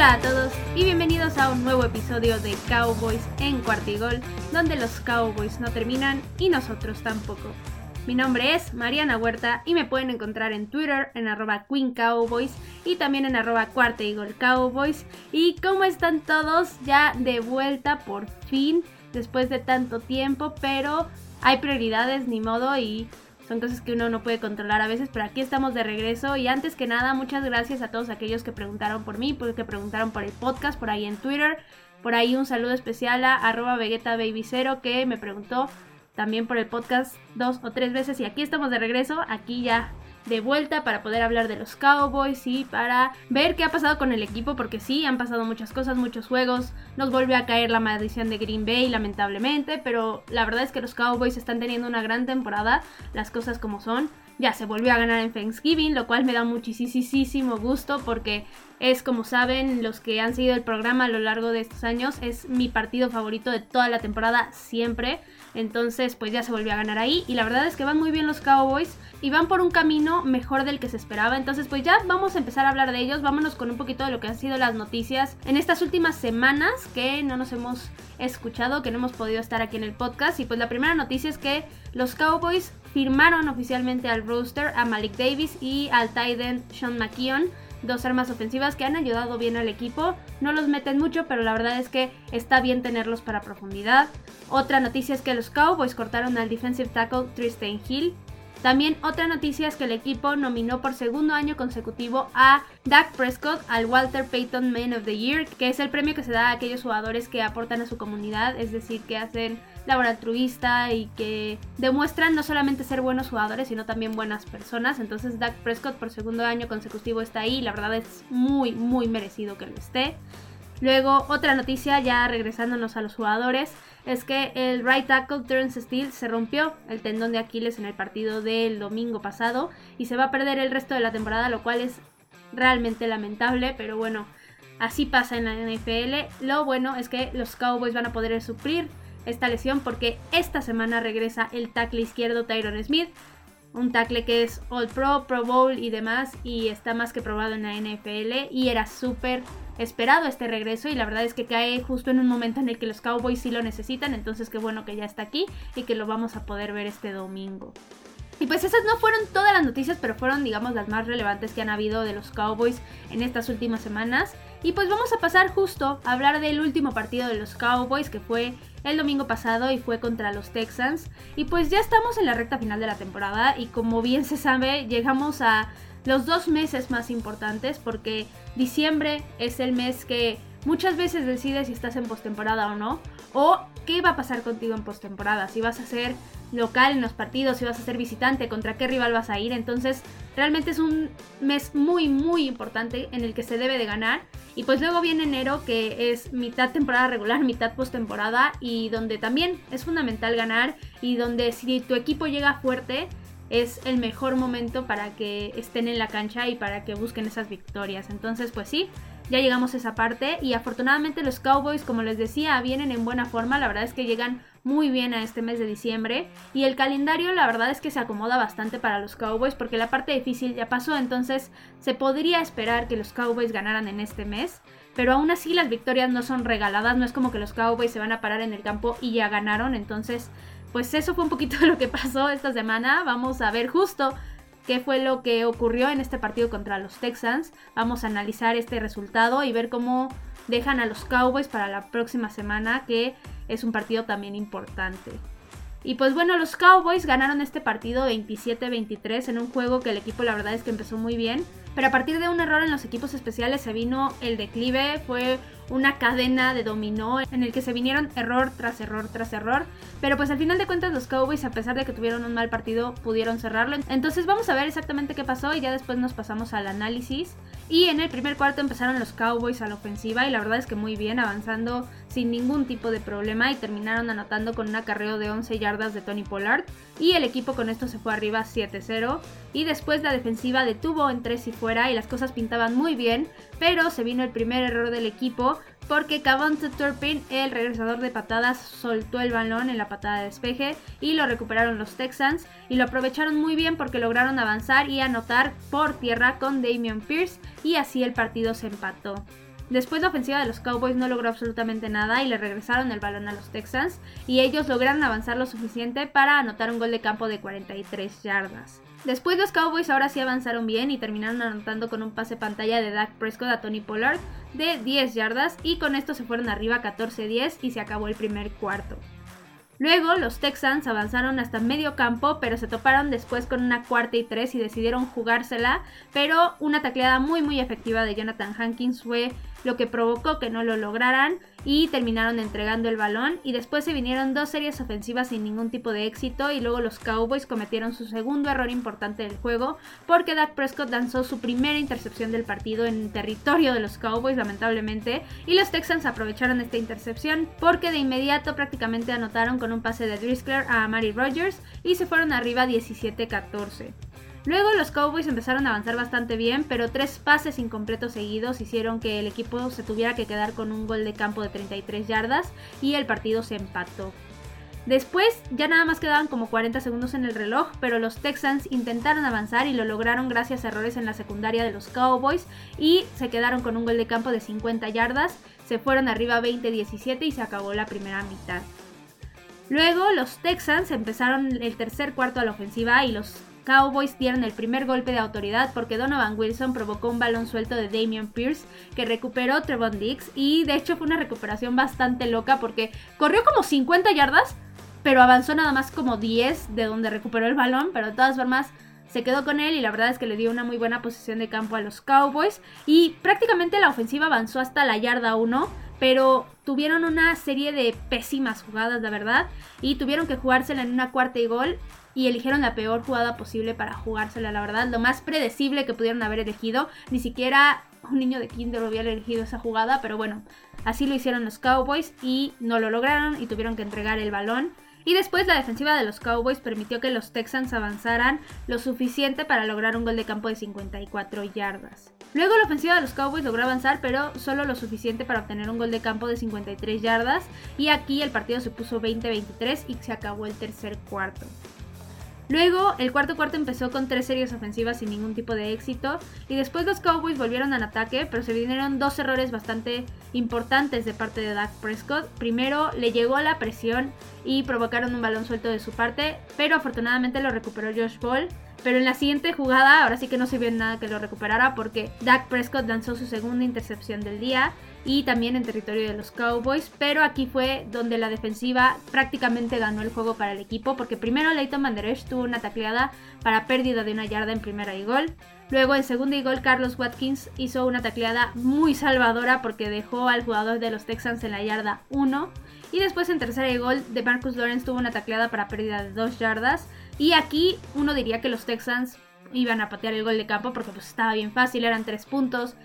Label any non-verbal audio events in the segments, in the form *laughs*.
Hola a todos y bienvenidos a un nuevo episodio de Cowboys en Cuartigol, donde los Cowboys no terminan y nosotros tampoco. Mi nombre es Mariana Huerta y me pueden encontrar en Twitter en arroba Queen Cowboys y también en arroba Cuartigol Cowboys. ¿Y cómo están todos? Ya de vuelta por fin, después de tanto tiempo, pero hay prioridades, ni modo, y son cosas que uno no puede controlar a veces, pero aquí estamos de regreso. Y antes que nada muchas gracias a todos aquellos que preguntaron por mí, que preguntaron por el podcast, por ahí en Twitter, por ahí un saludo especial a arroba Vegeta Baby que me preguntó también por el podcast dos o tres veces. Y aquí estamos de regreso, aquí ya de vuelta para poder hablar de los Cowboys y para ver qué ha pasado con el equipo, porque sí, han pasado muchas cosas, muchos juegos, nos volvió a caer la maldición de Green Bay lamentablemente, pero la verdad es que los Cowboys están teniendo una gran temporada, las cosas como son. Ya se volvió a ganar en Thanksgiving, lo cual me da muchísimo gusto porque es, como saben, los que han seguido el programa a lo largo de estos años, es mi partido favorito de toda la temporada siempre. Entonces, pues ya se volvió a ganar ahí. Y la verdad es que van muy bien los Cowboys y van por un camino mejor del que se esperaba. Entonces, pues ya vamos a empezar a hablar de ellos. Vámonos con un poquito de lo que han sido las noticias en estas últimas semanas que no nos hemos escuchado, que no hemos podido estar aquí en el podcast. Y pues la primera noticia es que los Cowboys firmaron oficialmente al roster a Malik Davis y al tight end Sean McKeon dos armas ofensivas que han ayudado bien al equipo. No los meten mucho, pero la verdad es que está bien tenerlos para profundidad. Otra noticia es que los Cowboys cortaron al defensive tackle Tristan Hill. También otra noticia es que el equipo nominó por segundo año consecutivo a Dak Prescott al Walter Payton Man of the Year, que es el premio que se da a aquellos jugadores que aportan a su comunidad, es decir, que hacen labor altruista y que demuestran no solamente ser buenos jugadores, sino también buenas personas. Entonces Dak Prescott por segundo año consecutivo está ahí, la verdad es muy, muy merecido que lo esté. Luego, otra noticia, ya regresándonos a los jugadores, es que el right tackle Terence Steele se rompió el tendón de Aquiles en el partido del domingo pasado y se va a perder el resto de la temporada, lo cual es realmente lamentable, pero bueno, así pasa en la NFL. Lo bueno es que los Cowboys van a poder suplir esta lesión porque esta semana regresa el tackle izquierdo Tyron Smith, un tackle que es All Pro, Pro Bowl y demás y está más que probado en la NFL y era súper esperado este regreso y la verdad es que cae justo en un momento en el que los Cowboys sí lo necesitan, entonces qué bueno que ya está aquí y que lo vamos a poder ver este domingo. Y pues esas no fueron todas las noticias, pero fueron digamos las más relevantes que han habido de los Cowboys en estas últimas semanas. Y pues vamos a pasar justo a hablar del último partido de los Cowboys que fue el domingo pasado y fue contra los Texans. Y pues ya estamos en la recta final de la temporada y como bien se sabe llegamos a los dos meses más importantes porque diciembre es el mes que muchas veces decides si estás en postemporada o no. O qué va a pasar contigo en postemporada. Si vas a ser local en los partidos, si vas a ser visitante, contra qué rival vas a ir. Entonces, realmente es un mes muy, muy importante en el que se debe de ganar. Y pues luego viene enero, que es mitad temporada regular, mitad postemporada, y donde también es fundamental ganar. Y donde si tu equipo llega fuerte, es el mejor momento para que estén en la cancha y para que busquen esas victorias. Entonces, pues sí, ya llegamos a esa parte y afortunadamente los Cowboys, como les decía, vienen en buena forma, la verdad es que llegan muy bien a este mes de diciembre y el calendario la verdad es que se acomoda bastante para los Cowboys porque la parte difícil ya pasó, entonces se podría esperar que los Cowboys ganaran en este mes. Pero aún así las victorias no son regaladas, no es como que los Cowboys se van a parar en el campo y ya ganaron, entonces pues eso fue un poquito de *laughs* lo que pasó esta semana. Vamos a ver justo qué fue lo que ocurrió en este partido contra los Texans. Vamos a analizar este resultado y ver cómo dejan a los Cowboys para la próxima semana, que es un partido también importante. Y pues bueno, los Cowboys ganaron este partido 27-23 en un juego que el equipo la verdad es que empezó muy bien. Pero a partir de un error en los equipos especiales se vino el declive, fue una cadena de dominó en el que se vinieron error tras error tras error. Pero pues al final de cuentas los Cowboys, a pesar de que tuvieron un mal partido, pudieron cerrarlo. Entonces vamos a ver exactamente qué pasó y ya después nos pasamos al análisis. Y en el primer cuarto empezaron los Cowboys a la ofensiva y la verdad es que muy bien, avanzando sin ningún tipo de problema y terminaron anotando con un acarreo de 11 yardas de Tony Pollard. Y el equipo con esto se fue arriba 7-0. Y después la defensiva detuvo en 3 y fuera y las cosas pintaban muy bien. Pero se vino el primer error del equipo porque Cavante Turpin, el regresador de patadas, soltó el balón en la patada de despeje y lo recuperaron los Texans y lo aprovecharon muy bien porque lograron avanzar y anotar por tierra con Damian Pierce y así el partido se empató. Después la ofensiva de los Cowboys no logró absolutamente nada y le regresaron el balón a los Texans y ellos lograron avanzar lo suficiente para anotar un gol de campo de 43 yardas. Después los Cowboys ahora sí avanzaron bien y terminaron anotando con un pase pantalla de Dak Prescott a Tony Pollard de 10 yardas y con esto se fueron arriba 14-10 y se acabó el primer cuarto. Luego los Texans avanzaron hasta medio campo, pero se toparon después con una cuarta y tres y decidieron jugársela, pero una tacleada muy muy efectiva de Jonathan Hankins fue lo que provocó que no lo lograran y terminaron entregando el balón y después se vinieron dos series ofensivas sin ningún tipo de éxito y luego los Cowboys cometieron su segundo error importante del juego porque Dak Prescott lanzó su primera intercepción del partido en territorio de los Cowboys lamentablemente y los Texans aprovecharon esta intercepción porque de inmediato prácticamente anotaron con un pase de Driscoll a Mary Rogers y se fueron arriba 17-14. Luego los Cowboys empezaron a avanzar bastante bien, pero tres pases incompletos seguidos hicieron que el equipo se tuviera que quedar con un gol de campo de 33 yardas y el partido se empató. Después ya nada más quedaban como 40 segundos en el reloj, pero los Texans intentaron avanzar y lo lograron gracias a errores en la secundaria de los Cowboys y se quedaron con un gol de campo de 50 yardas, se fueron arriba 20-17 y se acabó la primera mitad. Luego los Texans empezaron el tercer cuarto a la ofensiva y los Cowboys dieron el primer golpe de autoridad porque Donovan Wilson provocó un balón suelto de Damian Pierce que recuperó Trevon Dix y de hecho fue una recuperación bastante loca porque corrió como 50 yardas pero avanzó nada más como 10 de donde recuperó el balón, pero de todas formas se quedó con él y la verdad es que le dio una muy buena posición de campo a los Cowboys y prácticamente la ofensiva avanzó hasta la yarda 1, pero tuvieron una serie de pésimas jugadas, la verdad, y tuvieron que jugársela en una cuarta y gol y eligieron la peor jugada posible para jugársela, la verdad, lo más predecible que pudieron haber elegido, ni siquiera un niño de kinder hubiera elegido esa jugada, pero bueno, así lo hicieron los Cowboys y no lo lograron y tuvieron que entregar el balón. Y después la defensiva de los Cowboys permitió que los Texans avanzaran lo suficiente para lograr un gol de campo de 54 yardas. Luego la ofensiva de los Cowboys logró avanzar, pero solo lo suficiente para obtener un gol de campo de 53 yardas. Y aquí el partido se puso 20-23 y se acabó el tercer cuarto. Luego, el cuarto cuarto empezó con tres series ofensivas sin ningún tipo de éxito. Y después los Cowboys volvieron al ataque, pero se vinieron dos errores bastante importantes de parte de Dak Prescott. Primero, le llegó a la presión y provocaron un balón suelto de su parte, pero afortunadamente lo recuperó Josh Ball. Pero en la siguiente jugada, ahora sí que no se vio nada que lo recuperara porque Dak Prescott lanzó su segunda intercepción del día y también en territorio de los Cowboys, pero aquí fue donde la defensiva prácticamente ganó el juego para el equipo porque primero Leighton Manderesh tuvo una tacleada para pérdida de una yarda en primera y gol. Luego en segunda y gol Carlos Watkins hizo una tacleada muy salvadora porque dejó al jugador de los Texans en la yarda 1. Y después en tercera y gol de Marcus Lawrence tuvo una tacleada para pérdida de 2 yardas. Y aquí uno diría que los Texans iban a patear el gol de campo porque pues estaba bien fácil, eran 3 puntos.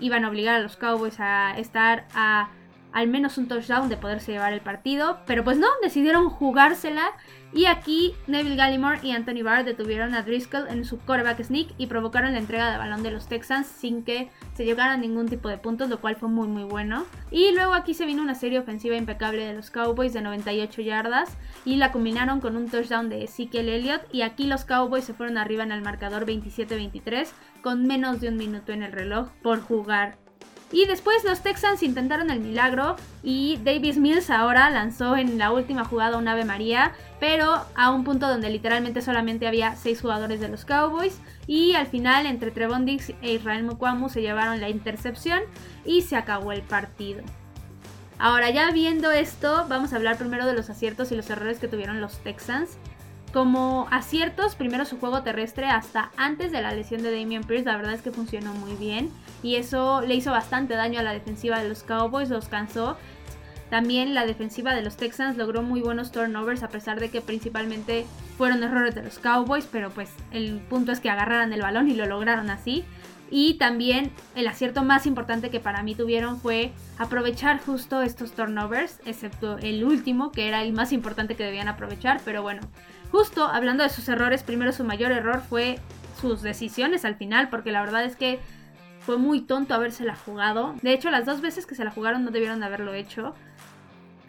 Iban a obligar a los Cowboys a estar a al menos un touchdown de poderse llevar el partido, pero pues no, decidieron jugársela y aquí Neville Gallimore y Anthony Barr detuvieron a Driscoll en su quarterback sneak y provocaron la entrega de balón de los Texans sin que se llegaran ningún tipo de puntos, lo cual fue muy muy bueno. Y luego aquí se vino una serie ofensiva impecable de los Cowboys de 98 yardas y la combinaron con un touchdown de Ezekiel Elliott y aquí los Cowboys se fueron arriba en el marcador 27-23 con menos de un minuto en el reloj por jugar. Y después los Texans intentaron el milagro y Davis Mills ahora lanzó en la última jugada un Ave María, pero a un punto donde literalmente solamente había 6 jugadores de los Cowboys y al final entre Trevon Dix e Israel Mukwamu se llevaron la intercepción y se acabó el partido. Ahora ya viendo esto, vamos a hablar primero de los aciertos y los errores que tuvieron los Texans. Como aciertos, primero su juego terrestre hasta antes de la lesión de Damian Pierce, la verdad es que funcionó muy bien y eso le hizo bastante daño a la defensiva de los Cowboys, los cansó. También la defensiva de los Texans logró muy buenos turnovers a pesar de que principalmente fueron errores de los Cowboys, pero pues el punto es que agarraran el balón y lo lograron así. Y también el acierto más importante que para mí tuvieron fue aprovechar justo estos turnovers, excepto el último, que era el más importante que debían aprovechar. Pero bueno, justo hablando de sus errores, primero su mayor error fue sus decisiones al final, porque la verdad es que fue muy tonto habérsela jugado. De hecho, las dos veces que se la jugaron no debieron de haberlo hecho.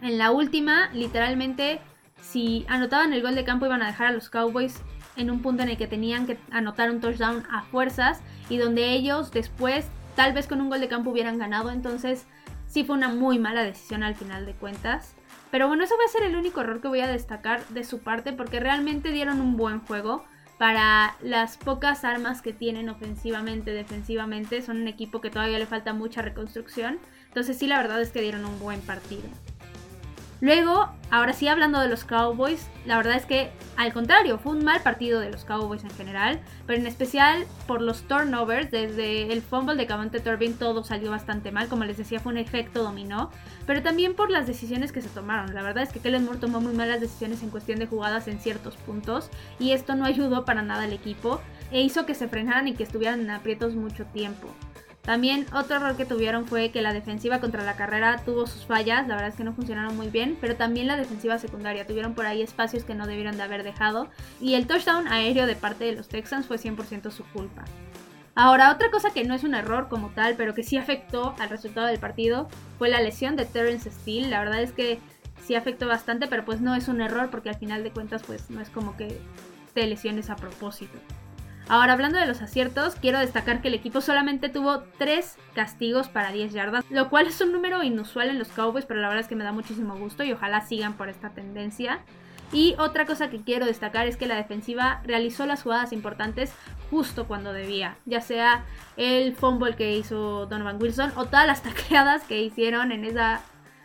En la última, literalmente, si anotaban el gol de campo iban a dejar a los Cowboys en un punto en el que tenían que anotar un touchdown a fuerzas y donde ellos después tal vez con un gol de campo hubieran ganado, entonces sí fue una muy mala decisión al final de cuentas. Pero bueno, eso va a ser el único error que voy a destacar de su parte porque realmente dieron un buen juego para las pocas armas que tienen ofensivamente, defensivamente. Son un equipo que todavía le falta mucha reconstrucción. Entonces sí, la verdad es que dieron un buen partido. Luego, ahora sí hablando de los Cowboys, la verdad es que al contrario, fue un mal partido de los Cowboys en general, pero en especial por los turnovers, desde el fumble de Cavante Turbin todo salió bastante mal, como les decía fue un efecto dominó, pero también por las decisiones que se tomaron. La verdad es que Kellen Moore tomó muy malas decisiones en cuestión de jugadas en ciertos puntos y esto no ayudó para nada al equipo e hizo que se frenaran y que estuvieran en aprietos mucho tiempo. También otro error que tuvieron fue que la defensiva contra la carrera tuvo sus fallas, la verdad es que no funcionaron muy bien, pero también la defensiva secundaria tuvieron por ahí espacios que no debieron de haber dejado y el touchdown aéreo de parte de los Texans fue 100% su culpa. Ahora, otra cosa que no es un error como tal, pero que sí afectó al resultado del partido, fue la lesión de Terrence Steele. La verdad es que sí afectó bastante, pero pues no es un error porque al final de cuentas pues no es como que te lesiones a propósito. Ahora, hablando de los aciertos, quiero destacar que el equipo solamente tuvo 3 castigos para 10 yardas, lo cual es un número inusual en los Cowboys, pero la verdad es que me da muchísimo gusto y ojalá sigan por esta tendencia. Y otra cosa que quiero destacar es que la defensiva realizó las jugadas importantes justo cuando debía, ya sea el fumble que hizo Donovan Wilson o todas las tacleadas que hicieron en esa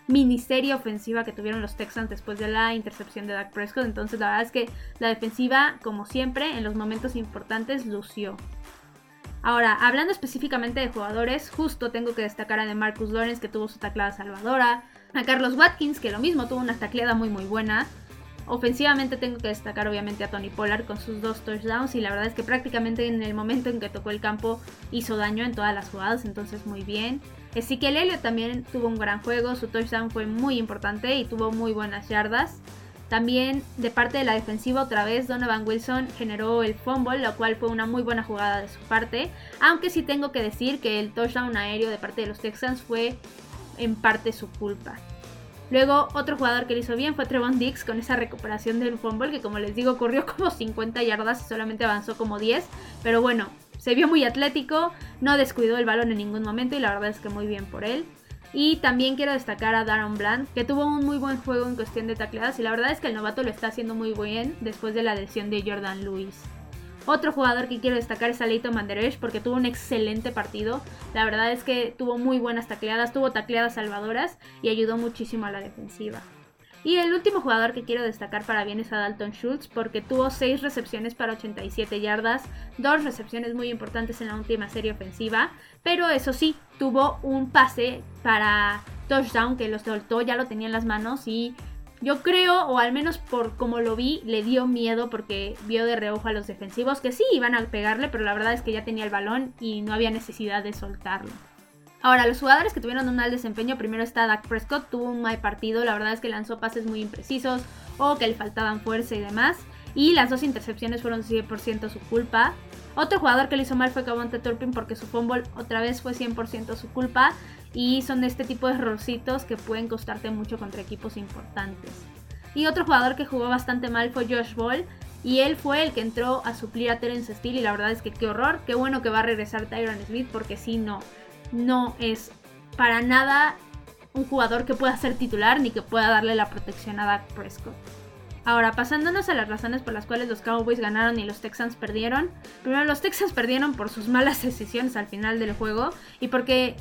miniserie ofensiva que tuvieron los Texans después de la intercepción de Dak Prescott. Entonces la verdad es que la defensiva, como siempre, en los momentos importantes lució. Ahora, hablando específicamente de jugadores, justo tengo que destacar a de Marcus Lawrence que tuvo su tacleada salvadora, a Carlos Watkins que lo mismo tuvo una tacleada muy muy buena. Ofensivamente tengo que destacar obviamente a Tony Pollard con sus dos touchdowns y la verdad es que prácticamente en el momento en que tocó el campo hizo daño en todas las jugadas, entonces muy bien. Ezequiel Elliott también tuvo un gran juego, su touchdown fue muy importante y tuvo muy buenas yardas. También de parte de la defensiva otra vez Donovan Wilson generó el fumble, lo cual fue una muy buena jugada de su parte, aunque sí tengo que decir que el touchdown aéreo de parte de los Texans fue en parte su culpa. Luego otro jugador que lo hizo bien fue Trevon Dix con esa recuperación del fumble que como les digo corrió como 50 yardas y solamente avanzó como 10, pero bueno, se vio muy atlético, no descuidó el balón en ningún momento y la verdad es que muy bien por él. Y también quiero destacar a Darren Bland, que tuvo un muy buen juego en cuestión de tacleadas y la verdad es que el novato lo está haciendo muy bien después de la lesión de Jordan Lewis. Otro jugador que quiero destacar es Aleito Manderesh porque tuvo un excelente partido. La verdad es que tuvo muy buenas tacleadas, tuvo tacleadas salvadoras y ayudó muchísimo a la defensiva. Y el último jugador que quiero destacar para bien es a Dalton Schultz porque tuvo 6 recepciones para 87 yardas, dos recepciones muy importantes en la última serie ofensiva, pero eso sí, tuvo un pase para touchdown que lo soltó, ya lo tenía en las manos y yo creo, o al menos por como lo vi, le dio miedo porque vio de reojo a los defensivos que sí iban a pegarle, pero la verdad es que ya tenía el balón y no había necesidad de soltarlo. Ahora, los jugadores que tuvieron un mal desempeño, primero está Dak Prescott, tuvo un mal partido, la verdad es que lanzó pases muy imprecisos o que le faltaban fuerza y demás. Y las dos intercepciones fueron 100% su culpa. Otro jugador que le hizo mal fue Cavante Turpin porque su fumble otra vez fue 100% su culpa. Y son este tipo de errorcitos que pueden costarte mucho contra equipos importantes. Y otro jugador que jugó bastante mal fue Josh Ball. Y él fue el que entró a suplir a Terence Steele. Y la verdad es que qué horror. Qué bueno que va a regresar Tyron Smith porque si no, no es para nada un jugador que pueda ser titular ni que pueda darle la protección a Dak Prescott. Ahora, pasándonos a las razones por las cuales los Cowboys ganaron y los Texans perdieron. Primero, los Texans perdieron por sus malas *laughs* decisiones al final del juego y porque,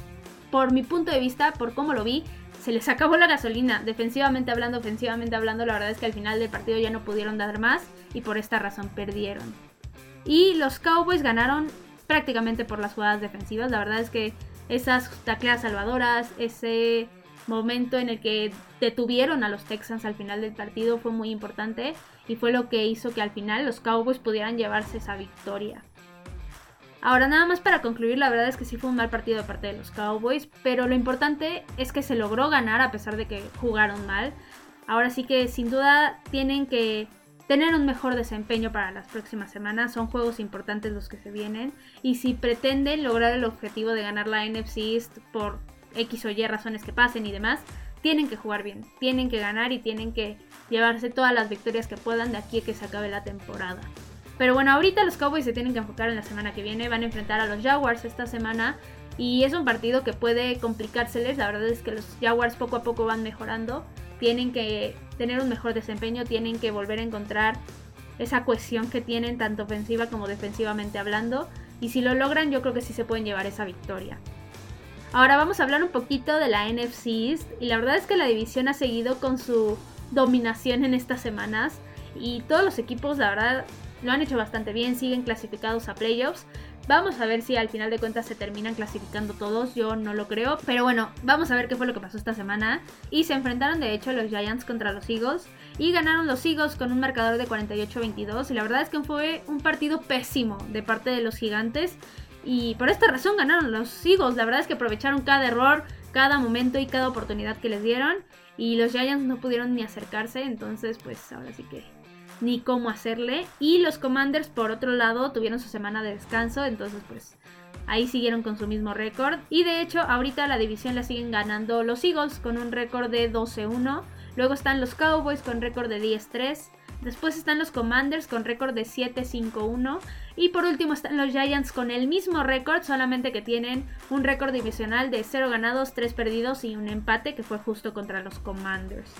por mi punto de vista, por cómo lo vi, se les acabó la gasolina. Defensivamente hablando, ofensivamente hablando, la verdad es que al final del partido ya no pudieron dar más y por esta razón perdieron. Y los Cowboys ganaron prácticamente por las jugadas defensivas. La verdad es que esas tacleas salvadoras, ese momento en el que detuvieron a los Texans al final del partido fue muy importante y fue lo que hizo que al final los Cowboys pudieran llevarse esa victoria. Ahora nada más para concluir, la verdad es que sí fue un mal partido de parte de los Cowboys, pero lo importante es que se logró ganar a pesar de que jugaron mal. Ahora sí que sin duda tienen que tener un mejor desempeño para las próximas semanas. Son juegos importantes los que se vienen. Y si pretenden lograr el objetivo de ganar la NFC East por X o Y razones que pasen y demás, tienen que jugar bien, tienen que ganar y tienen que llevarse todas las victorias que puedan de aquí a que se acabe la temporada. Pero bueno, ahorita los Cowboys se tienen que enfocar en la semana que viene. Van a enfrentar a los Jaguars esta semana. Y es un partido que puede complicárseles. La verdad es que los Jaguars poco a poco van mejorando. Tienen que tener un mejor desempeño, tienen que volver a encontrar esa cohesión que tienen tanto ofensiva como defensivamente hablando. Y si lo logran, yo creo que sí se pueden llevar esa victoria. Ahora vamos a hablar un poquito de la NFC East. Y la verdad es que la división ha seguido con su dominación en estas semanas. Y todos los equipos, la verdad, lo han hecho bastante bien, siguen clasificados a playoffs. Vamos a ver si al final de cuentas se terminan clasificando todos, yo no lo creo. Pero bueno, vamos a ver qué fue lo que pasó esta semana. Y se enfrentaron de hecho los Giants contra los Eagles. Y ganaron los Eagles con un marcador de 48-22. Y la verdad es que fue un partido pésimo de parte de los gigantes. Y por esta razón ganaron los Eagles. La verdad es que aprovecharon cada error, cada momento y cada oportunidad que les dieron. Y los Giants no pudieron ni acercarse. Entonces pues ahora sí que ni cómo hacerle. Y los Commanders, por otro lado, tuvieron su semana de descanso, entonces pues ahí siguieron con su mismo récord. Y de hecho, ahorita la división la siguen ganando los Eagles con un récord de 12-1. Luego están los Cowboys con récord de 10-3. Después están los Commanders con récord de 7-5-1. Y por último están los Giants con el mismo récord, solamente que tienen un récord divisional de 0 ganados, 3 perdidos y un empate que fue justo contra los Commanders.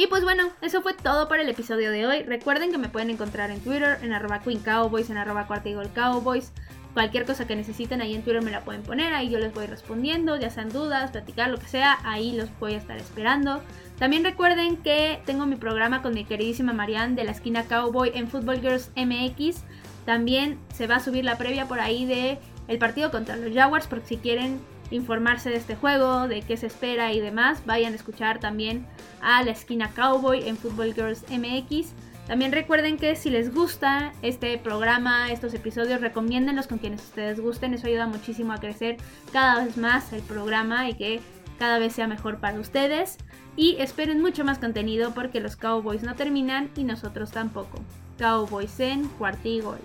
Y pues bueno, eso fue todo por el episodio de hoy. Recuerden que me pueden encontrar en Twitter, en arroba Queen Cowboys, en arroba Cowboys. Cualquier cosa que necesiten ahí en Twitter me la pueden poner, ahí yo les voy respondiendo, ya sean dudas, platicar, lo que sea, ahí los voy a estar esperando. También recuerden que tengo mi programa con mi queridísima Marianne de la esquina Cowboy en Football Girls MX. También se va a subir la previa por ahí de el partido contra los Jaguars, porque si quieren informarse de este juego, de qué se espera y demás, vayan a escuchar también a la esquina Cowboy en Football Girls MX. También recuerden que si les gusta este programa, estos episodios, recomiéndenlos con quienes ustedes gusten. Eso ayuda muchísimo a crecer cada vez más el programa y que cada vez sea mejor para ustedes. Y esperen mucho más contenido porque los Cowboys no terminan y nosotros tampoco. Cowboys en Cuartigol.